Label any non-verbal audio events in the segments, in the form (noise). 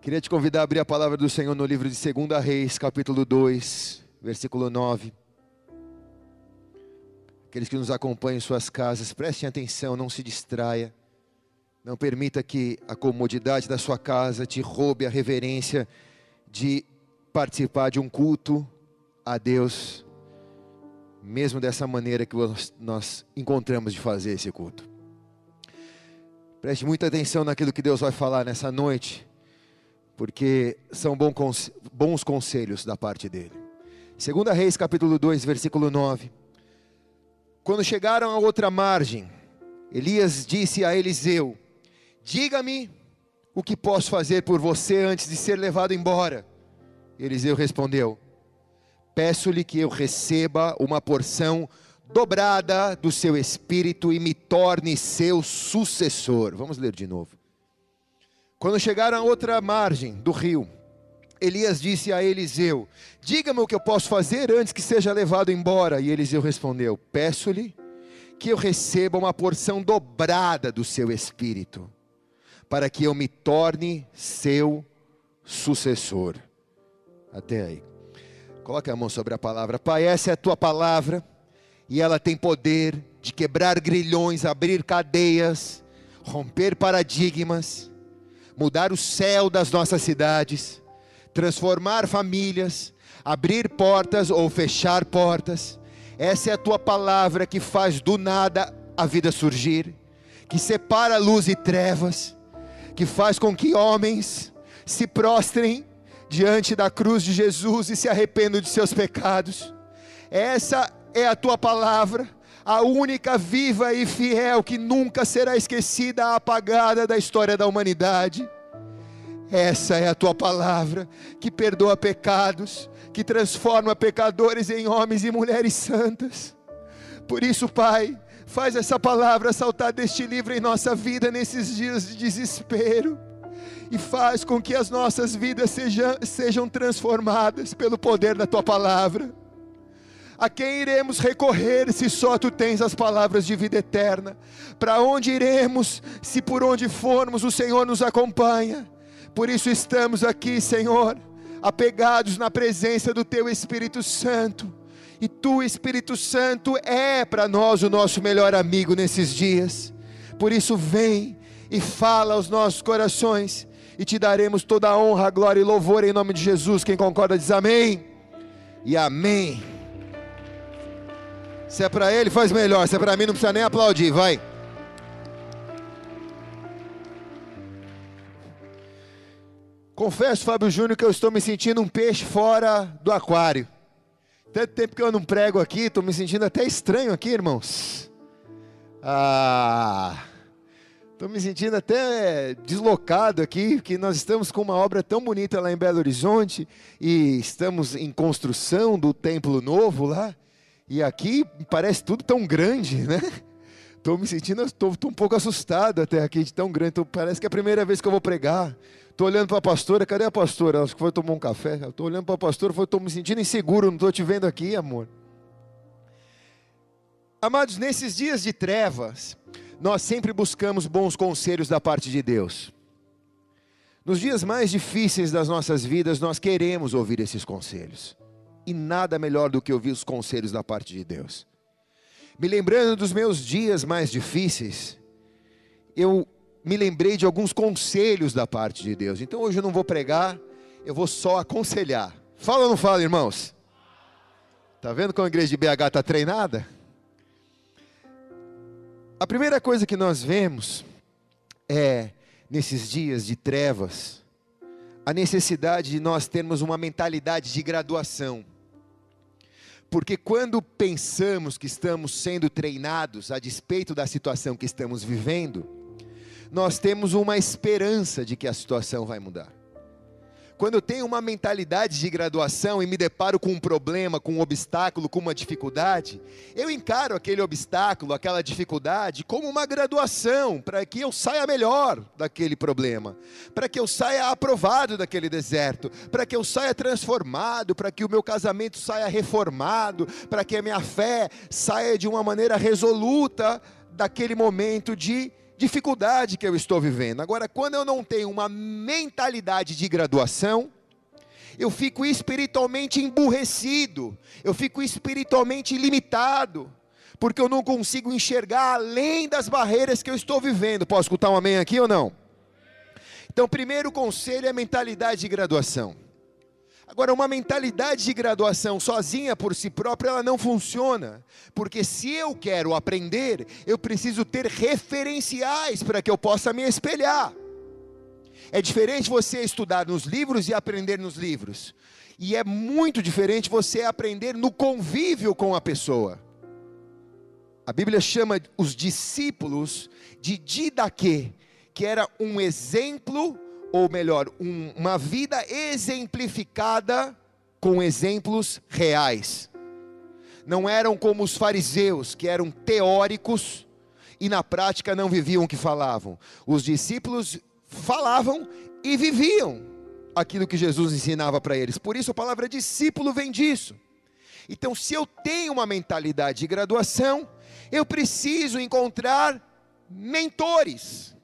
Queria te convidar a abrir a palavra do Senhor no livro de 2 Reis, capítulo 2, versículo 9. Aqueles que nos acompanham em suas casas, prestem atenção, não se distraia. Não permita que a comodidade da sua casa te roube a reverência de participar de um culto a Deus, mesmo dessa maneira que nós encontramos de fazer esse culto. Preste muita atenção naquilo que Deus vai falar nessa noite, porque são bons conselhos da parte dele. 2 Reis capítulo 2, versículo 9. Quando chegaram à outra margem, Elias disse a Eliseu: Diga-me o que posso fazer por você antes de ser levado embora. Eliseu respondeu: Peço-lhe que eu receba uma porção dobrada do seu espírito e me torne seu sucessor. Vamos ler de novo. Quando chegaram a outra margem do rio, Elias disse a Eliseu: Diga-me o que eu posso fazer antes que seja levado embora. E Eliseu respondeu: Peço-lhe que eu receba uma porção dobrada do seu espírito, para que eu me torne seu sucessor. Até aí. Coloque a mão sobre a palavra. Pai, essa é a tua palavra e ela tem poder de quebrar grilhões, abrir cadeias, romper paradigmas, mudar o céu das nossas cidades, transformar famílias, abrir portas ou fechar portas. Essa é a tua palavra que faz do nada a vida surgir, que separa luz e trevas, que faz com que homens se prostrem diante da cruz de Jesus e se arrependam de seus pecados. Essa é a tua palavra, a única viva e fiel que nunca será esquecida, apagada da história da humanidade. Essa é a tua palavra que perdoa pecados, que transforma pecadores em homens e mulheres santas. Por isso, Pai, faz essa palavra saltar deste livro em nossa vida nesses dias de desespero e faz com que as nossas vidas sejam, sejam transformadas pelo poder da tua palavra. A quem iremos recorrer se só tu tens as palavras de vida eterna? Para onde iremos se por onde formos o Senhor nos acompanha? Por isso estamos aqui, Senhor, apegados na presença do teu Espírito Santo. E tu, Espírito Santo, é para nós o nosso melhor amigo nesses dias. Por isso, vem e fala aos nossos corações, e te daremos toda a honra, glória e louvor em nome de Jesus. Quem concorda diz amém e amém. Se é para ele, faz melhor. Se é para mim, não precisa nem aplaudir. Vai. Confesso, Fábio Júnior, que eu estou me sentindo um peixe fora do aquário. Tanto tempo que eu não prego aqui, estou me sentindo até estranho aqui, irmãos. Ah, estou me sentindo até deslocado aqui, que nós estamos com uma obra tão bonita lá em Belo Horizonte e estamos em construção do templo novo lá. E aqui parece tudo tão grande, né? (laughs) Estou me sentindo, estou um pouco assustado até aqui de tão grande. Tô, parece que é a primeira vez que eu vou pregar. Estou olhando para a pastora, cadê a pastora? Que foi tomar um café. Estou olhando para a pastora, estou me sentindo inseguro, não estou te vendo aqui, amor. Amados, nesses dias de trevas, nós sempre buscamos bons conselhos da parte de Deus. Nos dias mais difíceis das nossas vidas, nós queremos ouvir esses conselhos e nada melhor do que ouvir os conselhos da parte de Deus. Me lembrando dos meus dias mais difíceis, eu me lembrei de alguns conselhos da parte de Deus. Então hoje eu não vou pregar, eu vou só aconselhar. Fala ou não fala, irmãos? Tá vendo como a igreja de BH está treinada? A primeira coisa que nós vemos é, nesses dias de trevas, a necessidade de nós termos uma mentalidade de graduação. Porque quando pensamos que estamos sendo treinados a despeito da situação que estamos vivendo, nós temos uma esperança de que a situação vai mudar. Quando eu tenho uma mentalidade de graduação e me deparo com um problema, com um obstáculo, com uma dificuldade, eu encaro aquele obstáculo, aquela dificuldade, como uma graduação, para que eu saia melhor daquele problema, para que eu saia aprovado daquele deserto, para que eu saia transformado, para que o meu casamento saia reformado, para que a minha fé saia de uma maneira resoluta daquele momento de dificuldade que eu estou vivendo. Agora, quando eu não tenho uma mentalidade de graduação, eu fico espiritualmente emburrecido, eu fico espiritualmente limitado, porque eu não consigo enxergar além das barreiras que eu estou vivendo. Posso escutar um amém aqui ou não? Então, primeiro conselho é mentalidade de graduação. Agora, uma mentalidade de graduação sozinha por si própria, ela não funciona. Porque se eu quero aprender, eu preciso ter referenciais para que eu possa me espelhar. É diferente você estudar nos livros e aprender nos livros. E é muito diferente você aprender no convívio com a pessoa. A Bíblia chama os discípulos de didaquê, que era um exemplo ou melhor, um, uma vida exemplificada com exemplos reais. Não eram como os fariseus, que eram teóricos e na prática não viviam o que falavam. Os discípulos falavam e viviam aquilo que Jesus ensinava para eles. Por isso a palavra discípulo vem disso. Então, se eu tenho uma mentalidade de graduação, eu preciso encontrar mentores.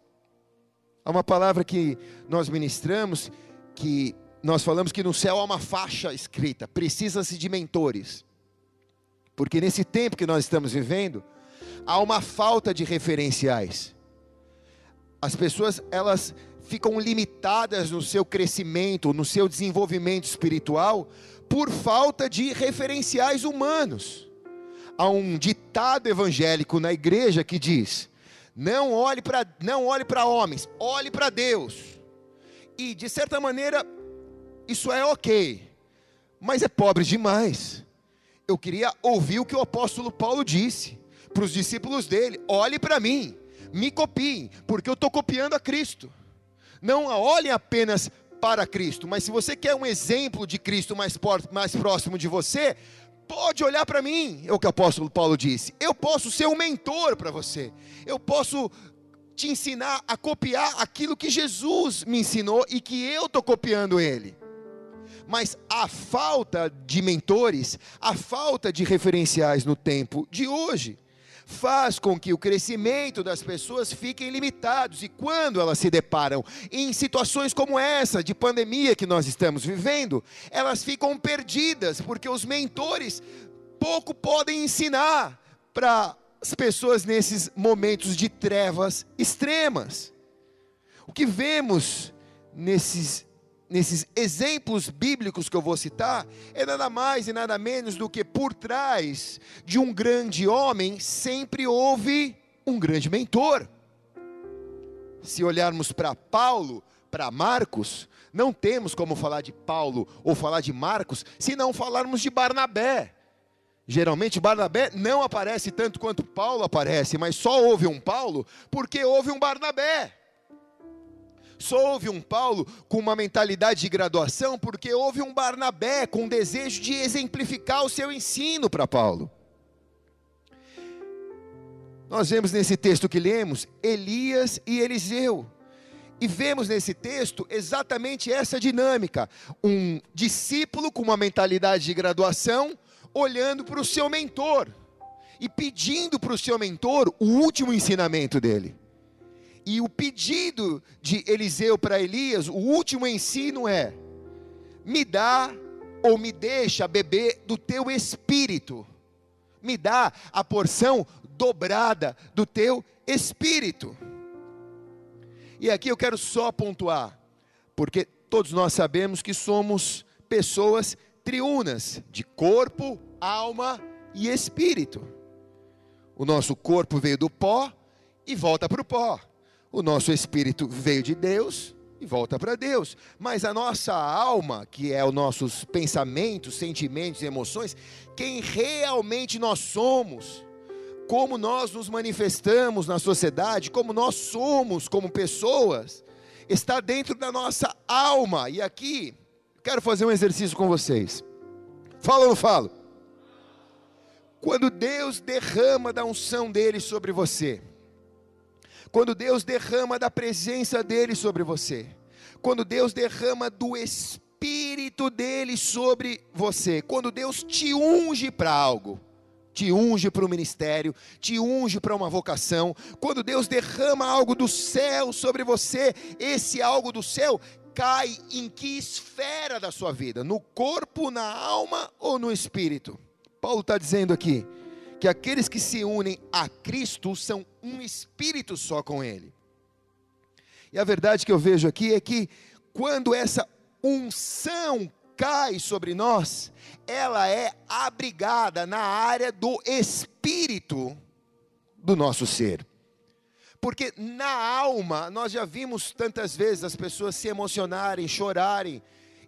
Há uma palavra que nós ministramos que nós falamos que no céu há uma faixa escrita: precisa-se de mentores. Porque nesse tempo que nós estamos vivendo, há uma falta de referenciais. As pessoas, elas ficam limitadas no seu crescimento, no seu desenvolvimento espiritual, por falta de referenciais humanos. Há um ditado evangélico na igreja que diz: não olhe para não olhe para homens, olhe para Deus. E de certa maneira isso é OK, mas é pobre demais. Eu queria ouvir o que o apóstolo Paulo disse para os discípulos dele: olhe para mim, me copiem, porque eu estou copiando a Cristo. Não olhem apenas para Cristo, mas se você quer um exemplo de Cristo mais, mais próximo de você, Pode olhar para mim, é o que o apóstolo Paulo disse. Eu posso ser um mentor para você. Eu posso te ensinar a copiar aquilo que Jesus me ensinou e que eu estou copiando ele. Mas a falta de mentores, a falta de referenciais no tempo de hoje, faz com que o crescimento das pessoas fiquem limitados e quando elas se deparam em situações como essa de pandemia que nós estamos vivendo, elas ficam perdidas porque os mentores pouco podem ensinar para as pessoas nesses momentos de trevas extremas. O que vemos nesses nesses exemplos bíblicos que eu vou citar, é nada mais e nada menos do que por trás de um grande homem sempre houve um grande mentor. Se olharmos para Paulo, para Marcos, não temos como falar de Paulo ou falar de Marcos se não falarmos de Barnabé. Geralmente Barnabé não aparece tanto quanto Paulo aparece, mas só houve um Paulo porque houve um Barnabé. Só houve um Paulo com uma mentalidade de graduação, porque houve um Barnabé com desejo de exemplificar o seu ensino para Paulo. Nós vemos nesse texto que lemos Elias e Eliseu. E vemos nesse texto exatamente essa dinâmica: um discípulo com uma mentalidade de graduação, olhando para o seu mentor e pedindo para o seu mentor o último ensinamento dele. E o pedido de Eliseu para Elias, o último ensino é: me dá ou me deixa beber do teu espírito, me dá a porção dobrada do teu espírito. E aqui eu quero só pontuar, porque todos nós sabemos que somos pessoas triunas, de corpo, alma e espírito. O nosso corpo veio do pó e volta para o pó. O nosso espírito veio de Deus e volta para Deus, mas a nossa alma, que é os nossos pensamentos, sentimentos emoções, quem realmente nós somos, como nós nos manifestamos na sociedade, como nós somos como pessoas, está dentro da nossa alma. E aqui, quero fazer um exercício com vocês. Fala ou não falo? Quando Deus derrama da unção dele sobre você, quando Deus derrama da presença dele sobre você, quando Deus derrama do Espírito dele sobre você, quando Deus te unge para algo, te unge para o ministério, te unge para uma vocação. Quando Deus derrama algo do céu sobre você, esse algo do céu cai em que esfera da sua vida? No corpo, na alma ou no espírito? Paulo está dizendo aqui que aqueles que se unem a Cristo são um espírito só com Ele. E a verdade que eu vejo aqui é que quando essa unção cai sobre nós, ela é abrigada na área do espírito do nosso ser. Porque na alma, nós já vimos tantas vezes as pessoas se emocionarem, chorarem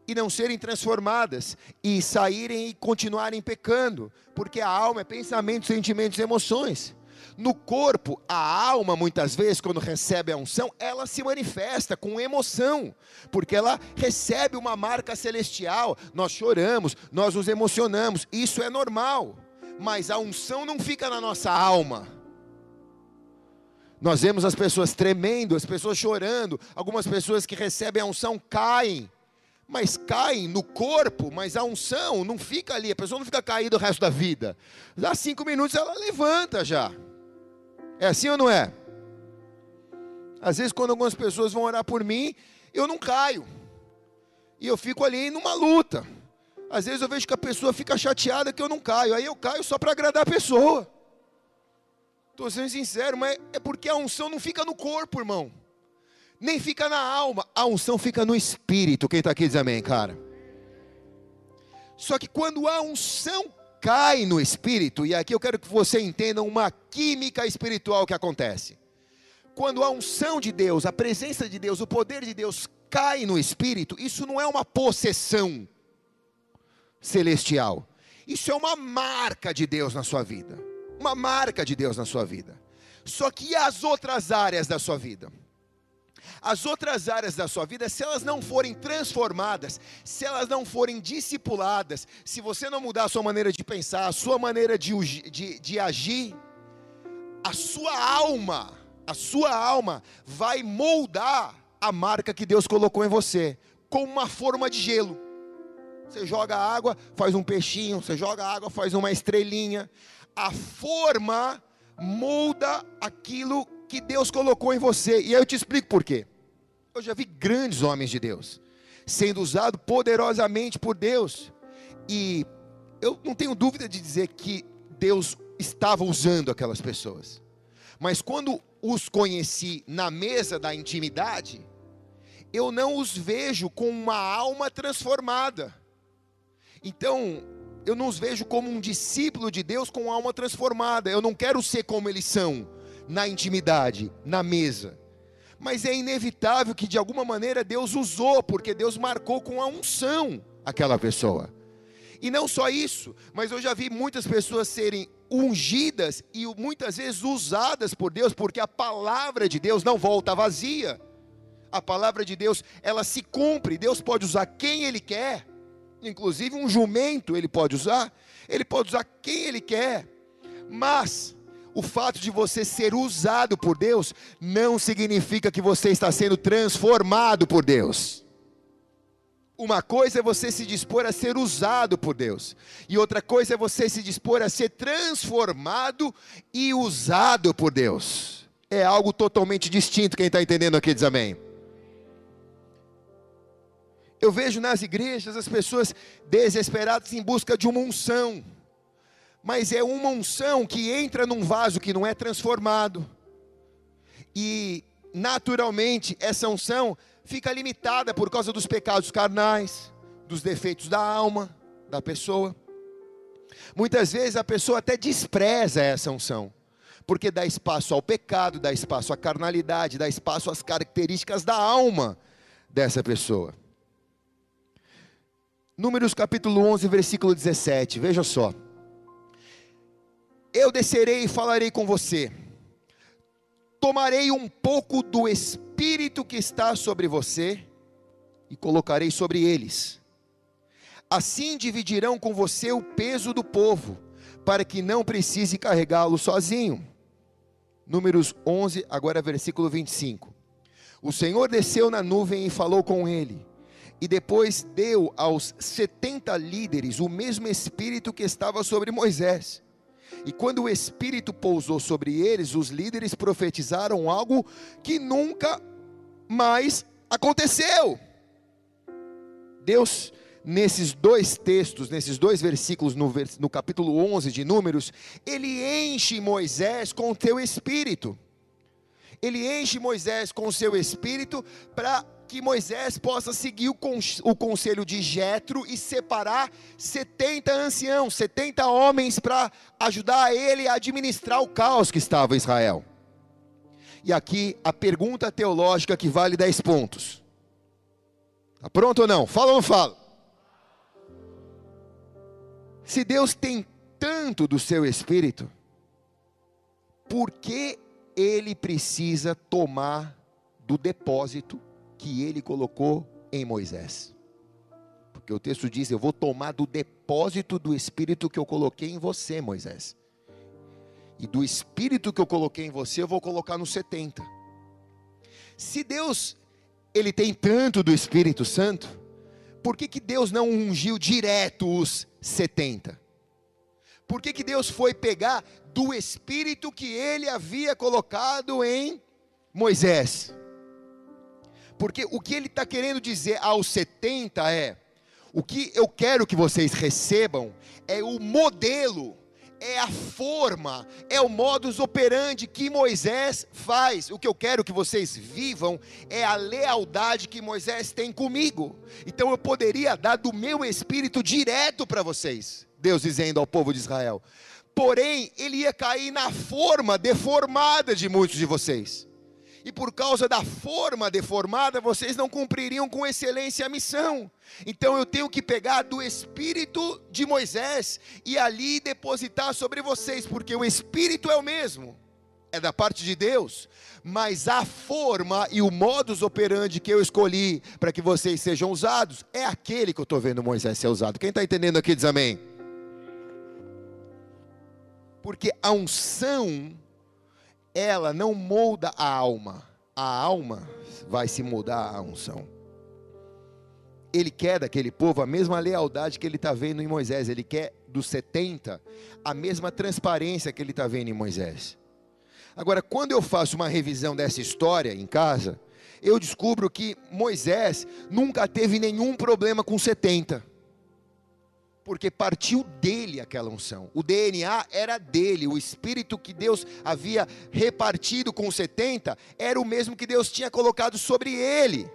e não serem transformadas e saírem e continuarem pecando, porque a alma é pensamento, sentimentos e emoções. No corpo, a alma, muitas vezes, quando recebe a unção, ela se manifesta com emoção, porque ela recebe uma marca celestial. Nós choramos, nós nos emocionamos, isso é normal, mas a unção não fica na nossa alma. Nós vemos as pessoas tremendo, as pessoas chorando, algumas pessoas que recebem a unção caem, mas caem no corpo, mas a unção não fica ali, a pessoa não fica caída o resto da vida. Dá cinco minutos ela levanta já. É assim ou não é? Às vezes, quando algumas pessoas vão orar por mim, eu não caio. E eu fico ali numa luta. Às vezes eu vejo que a pessoa fica chateada que eu não caio. Aí eu caio só para agradar a pessoa. Estou sendo sincero, mas é porque a unção não fica no corpo, irmão. Nem fica na alma. A unção fica no espírito. Quem está aqui diz amém, cara. Só que quando a unção cai no espírito, e aqui eu quero que você entenda uma química espiritual que acontece. Quando a unção de Deus, a presença de Deus, o poder de Deus cai no espírito, isso não é uma possessão celestial. Isso é uma marca de Deus na sua vida. Uma marca de Deus na sua vida. Só que as outras áreas da sua vida? As outras áreas da sua vida, se elas não forem transformadas, se elas não forem discipuladas, se você não mudar a sua maneira de pensar, a sua maneira de, de, de agir, a sua alma, a sua alma vai moldar a marca que Deus colocou em você, com uma forma de gelo. Você joga água, faz um peixinho, você joga água, faz uma estrelinha. A forma molda aquilo que Deus colocou em você. E aí eu te explico por quê. Eu já vi grandes homens de Deus sendo usados poderosamente por Deus. E eu não tenho dúvida de dizer que Deus estava usando aquelas pessoas. Mas quando os conheci na mesa da intimidade, eu não os vejo com uma alma transformada. Então, eu não os vejo como um discípulo de Deus com alma transformada. Eu não quero ser como eles são na intimidade, na mesa mas é inevitável que de alguma maneira Deus usou, porque Deus marcou com a unção aquela pessoa. E não só isso, mas eu já vi muitas pessoas serem ungidas e muitas vezes usadas por Deus, porque a palavra de Deus não volta vazia. A palavra de Deus, ela se cumpre. Deus pode usar quem ele quer. Inclusive um jumento ele pode usar, ele pode usar quem ele quer. Mas o fato de você ser usado por Deus não significa que você está sendo transformado por Deus. Uma coisa é você se dispor a ser usado por Deus, e outra coisa é você se dispor a ser transformado e usado por Deus. É algo totalmente distinto. Quem está entendendo aqui diz amém. Eu vejo nas igrejas as pessoas desesperadas em busca de uma unção mas é uma unção que entra num vaso que não é transformado. E naturalmente essa unção fica limitada por causa dos pecados carnais, dos defeitos da alma da pessoa. Muitas vezes a pessoa até despreza essa unção, porque dá espaço ao pecado, dá espaço à carnalidade, dá espaço às características da alma dessa pessoa. Números capítulo 11, versículo 17, veja só. Eu descerei e falarei com você. Tomarei um pouco do espírito que está sobre você e colocarei sobre eles. Assim dividirão com você o peso do povo, para que não precise carregá-lo sozinho. Números 11, agora versículo 25. O Senhor desceu na nuvem e falou com ele, e depois deu aos setenta líderes o mesmo espírito que estava sobre Moisés E quando o Espírito pousou sobre eles, os líderes profetizaram algo que nunca mais aconteceu. Deus, nesses dois textos, nesses dois versículos, no, no capítulo 11 de Números, ele enche Moisés com o teu espírito. Ele enche Moisés com o seu espírito para que Moisés possa seguir o, conselho de Jetro e separar 70 anciãos, 70 homens para ajudar ele a administrar o caos que estava em Israel. E aqui a pergunta teológica que vale 10 pontos. Está pronto ou não? Fala ou não fala? Se Deus tem tanto do seu espírito, por que ele precisa tomar do depósito que ele colocou em Moisés. Porque o texto diz: Eu vou tomar do depósito do espírito que eu coloquei em você, Moisés. E do espírito que eu coloquei em você, eu vou colocar no 70. Se Deus, ele tem tanto do Espírito Santo, por que, que Deus não ungiu direto os 70? Por que, que Deus foi pegar do espírito que ele havia colocado em Moisés? Porque o que ele está querendo dizer aos 70 é: o que eu quero que vocês recebam é o modelo, é a forma, é o modus operandi que Moisés faz. O que eu quero que vocês vivam é a lealdade que Moisés tem comigo. Então eu poderia dar do meu espírito direto para vocês, Deus dizendo ao povo de Israel. Porém, ele ia cair na forma deformada de muitos de vocês e por causa da forma deformada, vocês não cumpririam com excelência a missão. Então eu tenho que pegar do espírito de Moisés e ali depositar sobre vocês, porque o espírito é o mesmo, é da parte de Deus, mas a forma e o modus operandi que eu escolhi para que vocês sejam usados é aquele que eu estou vendo Moisés ser usado. Quem está entendendo aqui diz amém. Porque a unção ela não molda a alma, a alma vai se moldar à unção. Ele quer daquele povo a mesma lealdade que ele está vendo em Moisés, ele quer dos 70 a mesma transparência que ele está vendo em Moisés. Agora, quando eu faço uma revisão dessa história em casa, eu descubro que Moisés nunca teve nenhum problema com 70 porque partiu dele aquela unção. O DNA era dele, o espírito que Deus havia repartido com os 70 era o mesmo que Deus tinha colocado sobre ele.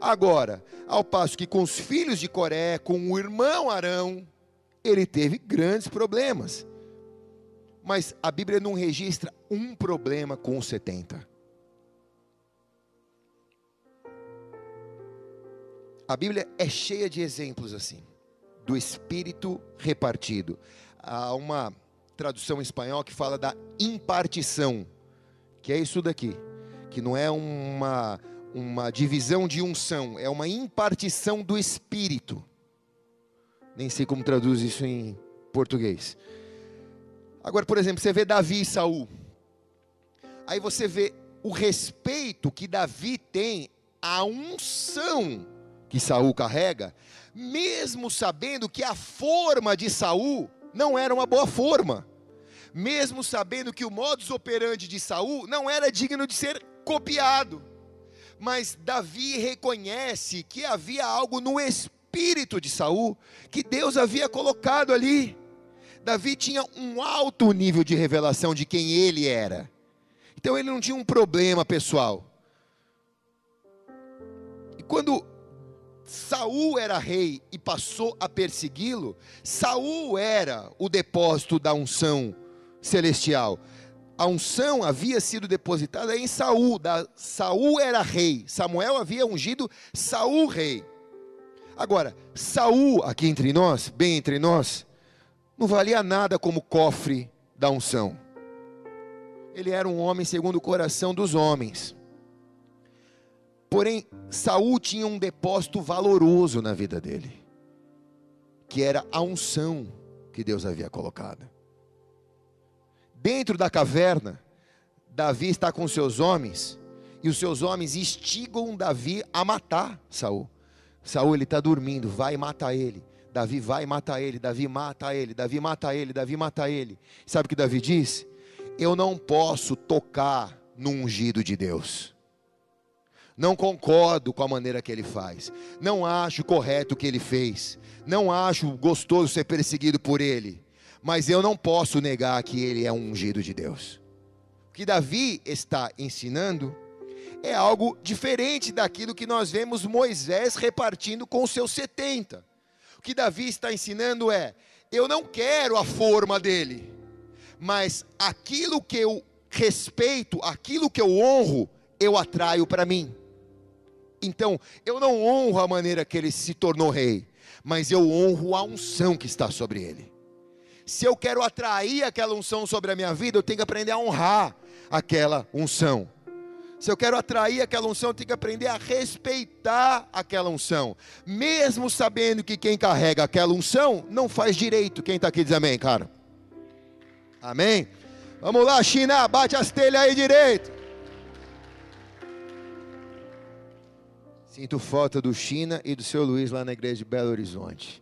Agora, ao passo que com os filhos de Coré, com o irmão Arão, ele teve grandes problemas. Mas a Bíblia não registra um problema com os 70. A Bíblia é cheia de exemplos assim do espírito repartido. Há uma tradução espanhol que fala da impartição, que é isso daqui, que não é uma, uma divisão de unção, é uma impartição do espírito. Nem sei como traduz isso em português. Agora, por exemplo, você vê Davi e Saul. Aí você vê o respeito que Davi tem à unção que Saul carrega, mesmo sabendo que a forma de Saul não era uma boa forma, mesmo sabendo que o modus operandi de Saul não era digno de ser copiado. Mas Davi reconhece que havia algo no espírito de Saul que Deus havia colocado ali. Davi tinha um alto nível de revelação de quem ele era. Então ele não tinha um problema pessoal. E quando Saul era rei e passou a persegui-lo, Saul era o depósito da unção celestial. A unção havia sido depositada em Saul, da, Saul era rei. Samuel havia ungido Saul rei. Agora, Saul, aqui entre nós, bem entre nós, não valia nada como cofre da unção. Ele era um homem segundo o coração dos homens. Porém, Saul tinha um depósito valoroso na vida dele, que era a unção que Deus havia colocado. Dentro da caverna, Davi está com seus homens, e os seus homens instigam Davi a matar Saul. Saul ele está dormindo, vai matar ele. Davi vai e mata ele, Davi mata ele, Davi mata ele, Davi mata ele. Sabe o que Davi diz? Eu não posso tocar no ungido de Deus. Não concordo com a maneira que ele faz. Não acho correto o que ele fez. Não acho gostoso ser perseguido por ele. Mas eu não posso negar que ele é um ungido de Deus. O que Davi está ensinando é algo diferente daquilo que nós vemos Moisés repartindo com os seus 70 que Davi está ensinando é: eu não quero a forma dele, mas aquilo que eu respeito, aquilo que eu honro, eu atraio para mim. Então, eu não honro a maneira que ele se tornou rei, mas eu honro a unção que está sobre ele. Se eu quero atrair aquela unção sobre a minha vida, eu tenho que aprender a honrar aquela unção. Se eu quero atrair aquela unção, eu tenho que aprender a respeitar aquela unção. Mesmo sabendo que quem carrega aquela unção não faz direito. Quem está aqui diz amém, cara? Amém? Vamos lá, China, bate as telhas aí direito. Sinto falta do China e do seu Luiz lá na igreja de Belo Horizonte.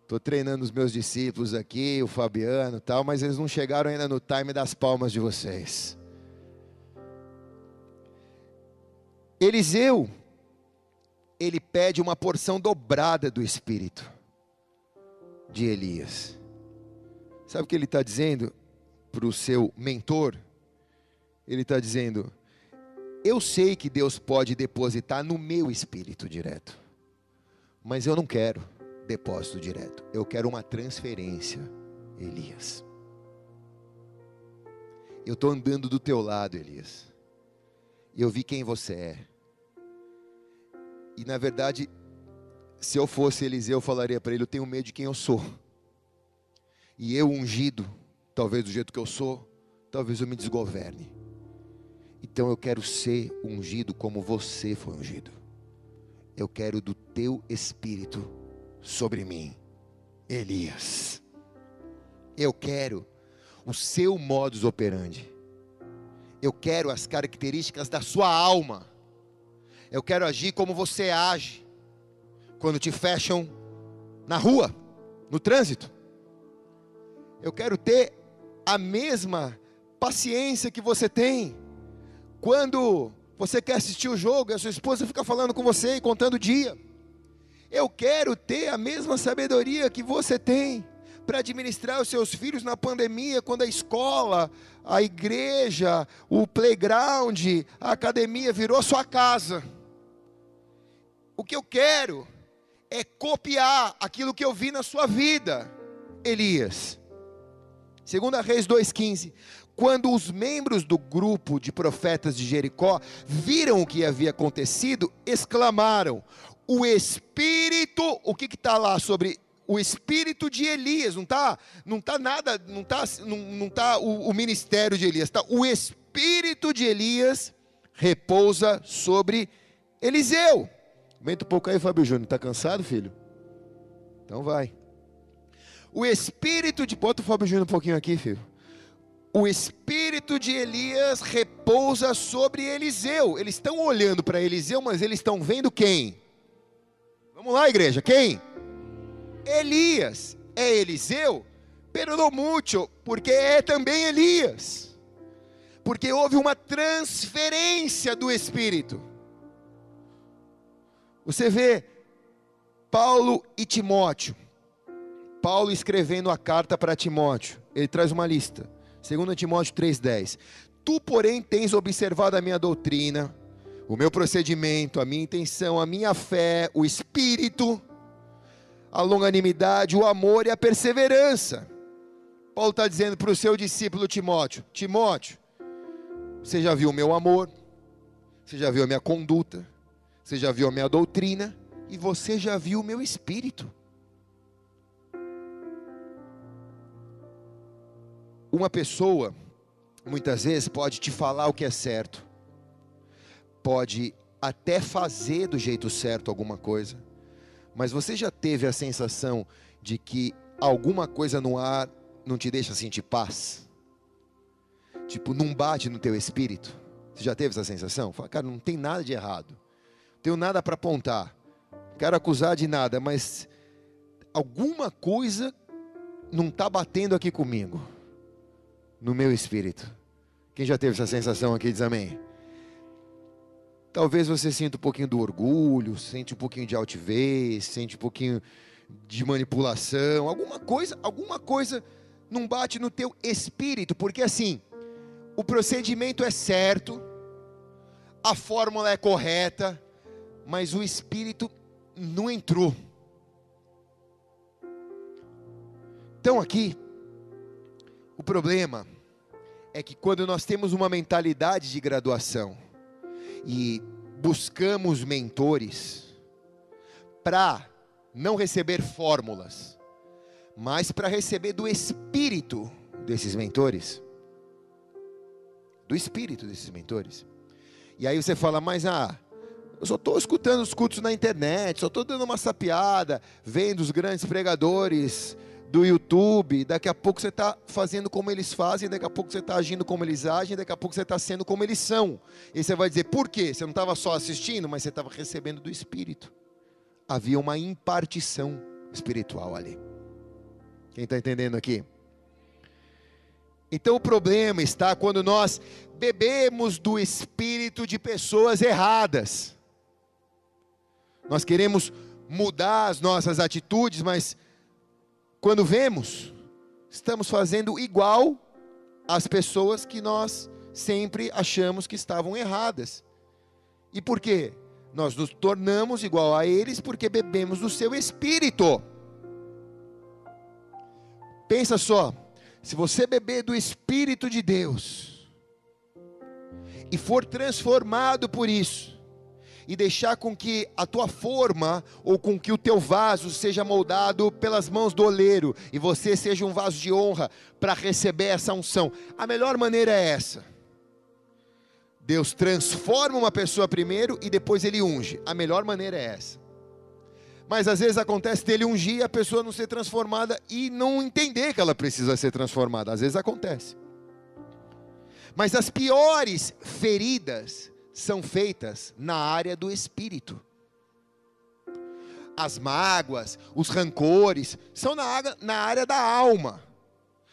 Estou treinando os meus discípulos aqui, o Fabiano e tal, mas eles não chegaram ainda no time das palmas de vocês. Eliseu, ele pede uma porção dobrada do espírito de Elias. Sabe o que ele está dizendo para o seu mentor? Ele está dizendo: Eu sei que Deus pode depositar no meu espírito direto, mas eu não quero depósito direto, eu quero uma transferência, Elias. Eu estou andando do teu lado, Elias e eu vi quem você é. E na verdade, se eu fosse Eliseu, eu falaria para ele: Eu tenho medo de quem eu sou. E eu, ungido, talvez do jeito que eu sou, talvez eu me desgoverne. Então eu quero ser ungido como você foi ungido. Eu quero do teu espírito sobre mim, Elias. Eu quero o seu modus operandi. Eu quero as características da sua alma. Eu quero agir como você age quando te fecham na rua, no trânsito. Eu quero ter a mesma paciência que você tem quando você quer assistir o jogo a sua esposa fica falando com você e contando o dia. Eu quero ter a mesma sabedoria que você tem para administrar os seus filhos na pandemia, quando a escola, a igreja, o playground, a academia virou sua casa. O que eu quero é copiar aquilo que eu vi na sua vida, Elias. Segunda Reis 2:15. Quando os membros do grupo de profetas de Jericó viram o que havia acontecido, exclamaram: O espírito, o que está lá sobre o espírito de Elias, não está não tá nada, não está não, não tá o, o ministério de Elias, tá o espírito de Elias repousa sobre Eliseu. Aumenta um pouco aí, Fábio Júnior, está cansado, filho? Então vai. O espírito de, bota o Fábio Júnior um pouquinho aqui, filho. O espírito de Elias repousa sobre Eliseu. Eles estão olhando para Eliseu, mas eles estão vendo quem? Vamos lá, igreja, quem? Elias é Eliseu, pero no porque é também Elias. Porque houve uma transferência do Espírito. Você vê Paulo e Timóteo. Paulo escrevendo a carta para Timóteo, ele traz uma lista. 2 Timóteo 3,10. Tu, porém, tens observado a minha doutrina, o meu procedimento, a minha intenção, a minha fé, o espírito a longanimidade, o amor e a perseverança. Paulo está dizendo para o seu discípulo Timóteo: Timóteo, você já viu o meu amor, você já viu a minha conduta, você já viu a minha doutrina e você já viu o meu espírito. Uma pessoa, muitas vezes, pode te falar o que é certo, pode até fazer do jeito certo alguma coisa, mas você já teve a sensação de que alguma coisa no ar não te deixa sentir paz? Tipo, não bate no teu espírito? Você já teve essa sensação? Fala, cara, não tem nada de errado. Não tenho nada para apontar. Não quero acusar de nada, mas alguma coisa não está batendo aqui comigo, no meu espírito. Quem já teve essa sensação aqui diz amém. Talvez você sinta um pouquinho do orgulho, sente um pouquinho de altivez, sente um pouquinho de manipulação, alguma coisa, alguma coisa não bate no teu espírito, porque assim, o procedimento é certo, a fórmula é correta, mas o espírito não entrou. Então aqui, o problema é que quando nós temos uma mentalidade de graduação e buscamos mentores para não receber fórmulas, mas para receber do espírito desses mentores, do espírito desses mentores. E aí você fala, mas ah, eu só estou escutando os cultos na internet, só estou dando uma sapiada, vendo os grandes pregadores do YouTube, daqui a pouco você está fazendo como eles fazem, daqui a pouco você está agindo como eles agem, daqui a pouco você está sendo como eles são. E você vai dizer, por quê? Você não estava só assistindo, mas você estava recebendo do Espírito. Havia uma impartição espiritual ali. Quem está entendendo aqui? Então o problema está quando nós bebemos do espírito de pessoas erradas. Nós queremos mudar as nossas atitudes, mas quando vemos, estamos fazendo igual às pessoas que nós sempre achamos que estavam erradas. E por quê? Nós nos tornamos igual a eles porque bebemos do seu espírito. Pensa só, se você beber do espírito de Deus e for transformado por isso, e deixar com que a tua forma ou com que o teu vaso seja moldado pelas mãos do oleiro e você seja um vaso de honra para receber essa unção. A melhor maneira é essa. Deus transforma uma pessoa primeiro e depois ele unge. A melhor maneira é essa. Mas às vezes acontece dele ungir e a pessoa não ser transformada e não entender que ela precisa ser transformada. Às vezes acontece. Mas as piores feridas são feitas na área do espírito. As mágoas, os rancores, são na, na área da alma.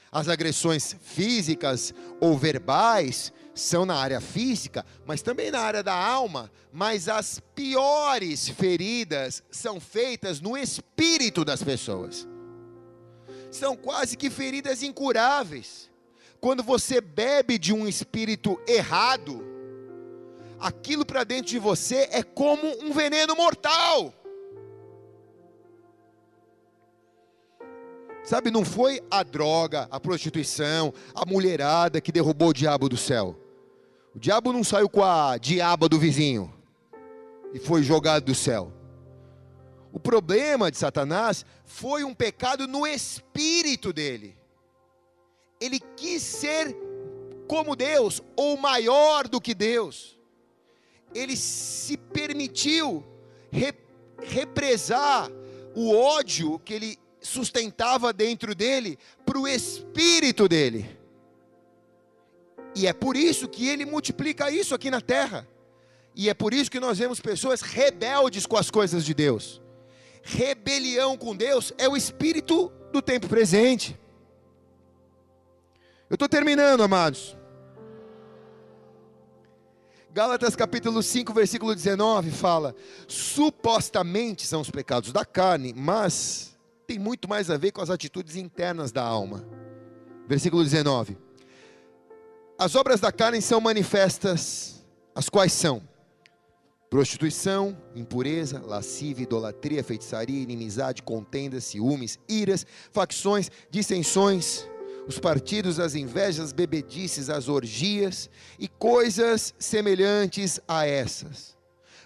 As agressões físicas ou verbais são na área física, mas também na área da alma. Mas as piores feridas são feitas no espírito das pessoas. São quase que feridas incuráveis. Quando você bebe de um espírito errado, aquilo para dentro de você é como um veneno mortal. Sabe, não foi a droga, a prostituição, a mulherada que derrubou o diabo do céu. O diabo não saiu com a diaba do vizinho e foi jogado do céu. O problema de Satanás foi um pecado no espírito dele. Ele quis ser como Deus, ou maior do que Deus ele se permitiu represar o ódio que ele sustentava dentro dele para o espírito dele. E é por isso que ele multiplica isso aqui na terra. E é por isso que nós vemos pessoas rebeldes com as coisas de Deus. Rebelião com Deus é o espírito do tempo presente. Eu estou terminando, amados. Gálatas capítulo 5, versículo 19 fala: supostamente são os pecados da carne, mas tem muito mais a ver com as atitudes internas da alma. Versículo 19: As obras da carne são manifestas, as quais são prostituição, impureza, lascívia, idolatria, feitiçaria, inimizade, contendas, ciúmes, iras, facções, dissensões os partidos, as invejas, as bebedices, as orgias e coisas semelhantes a essas,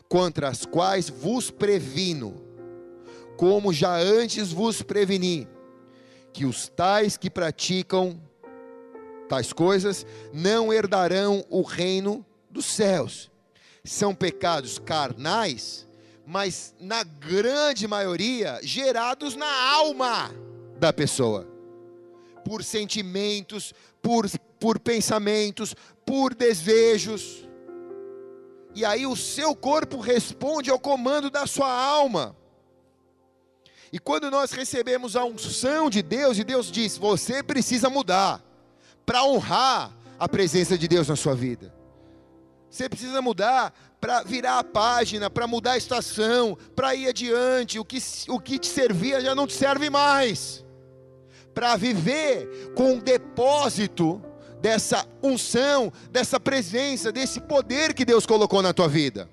contra as quais vos previno, como já antes vos preveni, que os tais que praticam tais coisas não herdarão o reino dos céus. São pecados carnais, mas na grande maioria gerados na alma da pessoa por sentimentos, por, por pensamentos, por desejos. E aí o seu corpo responde ao comando da sua alma. E quando nós recebemos a unção de Deus, e Deus diz: você precisa mudar para honrar a presença de Deus na sua vida. Você precisa mudar para virar a página, para mudar a estação, para ir adiante. O que, o que te servia já não te serve mais. Para viver com um depósito dessa unção, dessa presença, desse poder que Deus colocou na tua vida.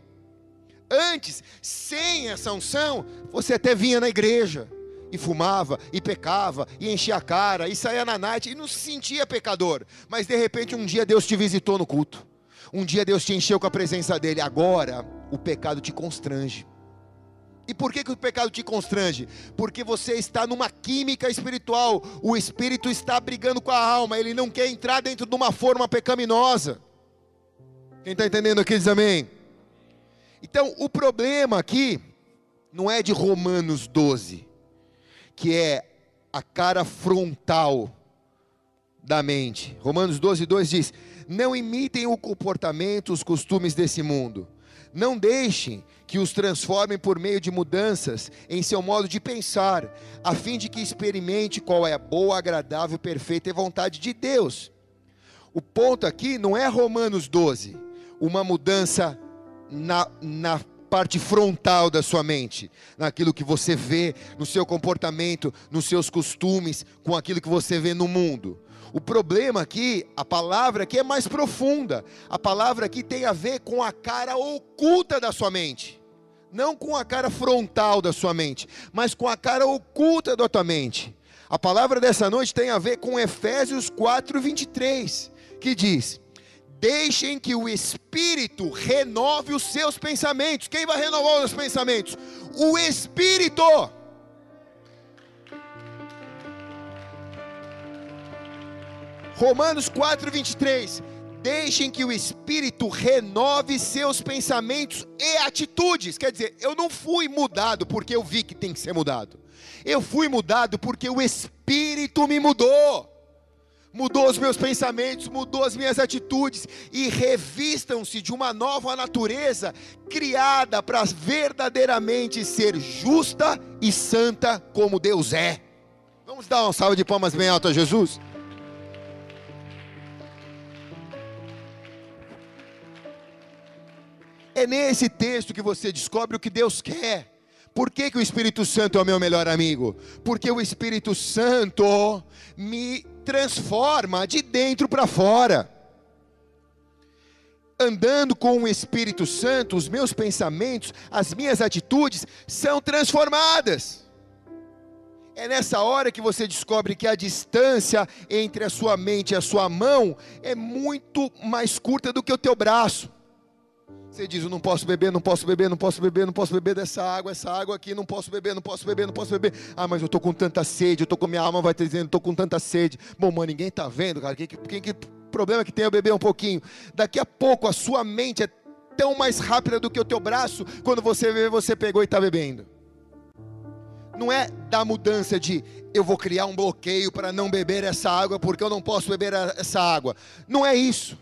Antes, sem essa unção, você até vinha na igreja e fumava, e pecava, e enchia a cara, e saía na night, e não se sentia pecador. Mas de repente um dia Deus te visitou no culto. Um dia Deus te encheu com a presença dele. Agora o pecado te constrange. E por que, que o pecado te constrange? Porque você está numa química espiritual. O espírito está brigando com a alma. Ele não quer entrar dentro de uma forma pecaminosa. Quem está entendendo aqui diz amém. Então, o problema aqui não é de Romanos 12, que é a cara frontal da mente. Romanos 12, 2 diz: Não imitem o comportamento, os costumes desse mundo. Não deixem que os transformem por meio de mudanças em seu modo de pensar, a fim de que experimente qual é a boa, agradável, perfeita e vontade de Deus. O ponto aqui não é Romanos 12, uma mudança na, na parte frontal da sua mente, naquilo que você vê, no seu comportamento, nos seus costumes, com aquilo que você vê no mundo. O problema aqui, a palavra aqui é mais profunda. A palavra aqui tem a ver com a cara oculta da sua mente. Não com a cara frontal da sua mente, mas com a cara oculta da tua mente. A palavra dessa noite tem a ver com Efésios 4, 23, que diz: Deixem que o Espírito renove os seus pensamentos. Quem vai renovar os pensamentos? O Espírito. Romanos 4, 23. Deixem que o Espírito renove seus pensamentos e atitudes. Quer dizer, eu não fui mudado porque eu vi que tem que ser mudado. Eu fui mudado porque o Espírito me mudou mudou os meus pensamentos, mudou as minhas atitudes e revistam-se de uma nova natureza criada para verdadeiramente ser justa e santa como Deus é. Vamos dar uma salva de palmas bem alta a Jesus? É nesse texto que você descobre o que Deus quer. Por que, que o Espírito Santo é o meu melhor amigo? Porque o Espírito Santo me transforma de dentro para fora. Andando com o Espírito Santo, os meus pensamentos, as minhas atitudes são transformadas. É nessa hora que você descobre que a distância entre a sua mente e a sua mão é muito mais curta do que o teu braço. Você diz: Eu não posso beber, não posso beber, não posso beber, não posso beber dessa água, essa água aqui, não posso beber, não posso beber, não posso beber. Ah, mas eu estou com tanta sede, eu estou com minha alma vai dizendo, estou com tanta sede. Bom, mano, ninguém está vendo, cara. Que, que, que problema que tem eu beber um pouquinho? Daqui a pouco a sua mente é tão mais rápida do que o teu braço, quando você vê, você pegou e está bebendo. Não é da mudança de eu vou criar um bloqueio para não beber essa água porque eu não posso beber essa água. Não é isso.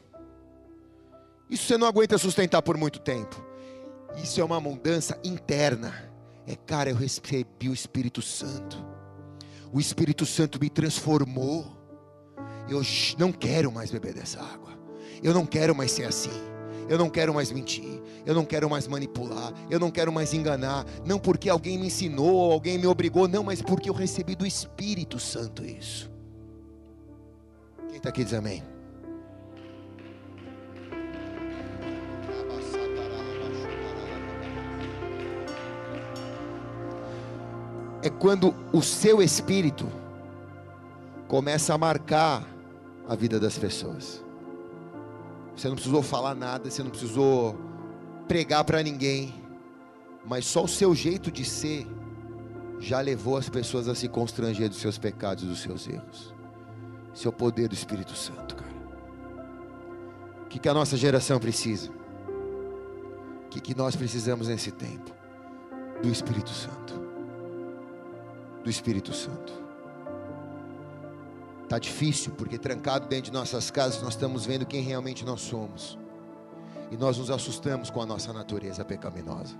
Isso você não aguenta sustentar por muito tempo. Isso é uma mudança interna. É, cara, eu recebi o Espírito Santo. O Espírito Santo me transformou. Eu não quero mais beber dessa água. Eu não quero mais ser assim. Eu não quero mais mentir. Eu não quero mais manipular. Eu não quero mais enganar. Não porque alguém me ensinou, alguém me obrigou. Não, mas porque eu recebi do Espírito Santo isso. Quem está aqui diz amém? É quando o seu espírito começa a marcar a vida das pessoas. Você não precisou falar nada, você não precisou pregar para ninguém, mas só o seu jeito de ser já levou as pessoas a se constranger dos seus pecados e dos seus erros. Esse é poder do Espírito Santo, cara. O que, que a nossa geração precisa? O que, que nós precisamos nesse tempo? Do Espírito Santo do Espírito Santo. Está difícil, porque trancado dentro de nossas casas nós estamos vendo quem realmente nós somos. E nós nos assustamos com a nossa natureza pecaminosa.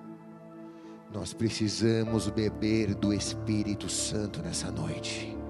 Nós precisamos beber do Espírito Santo nessa noite.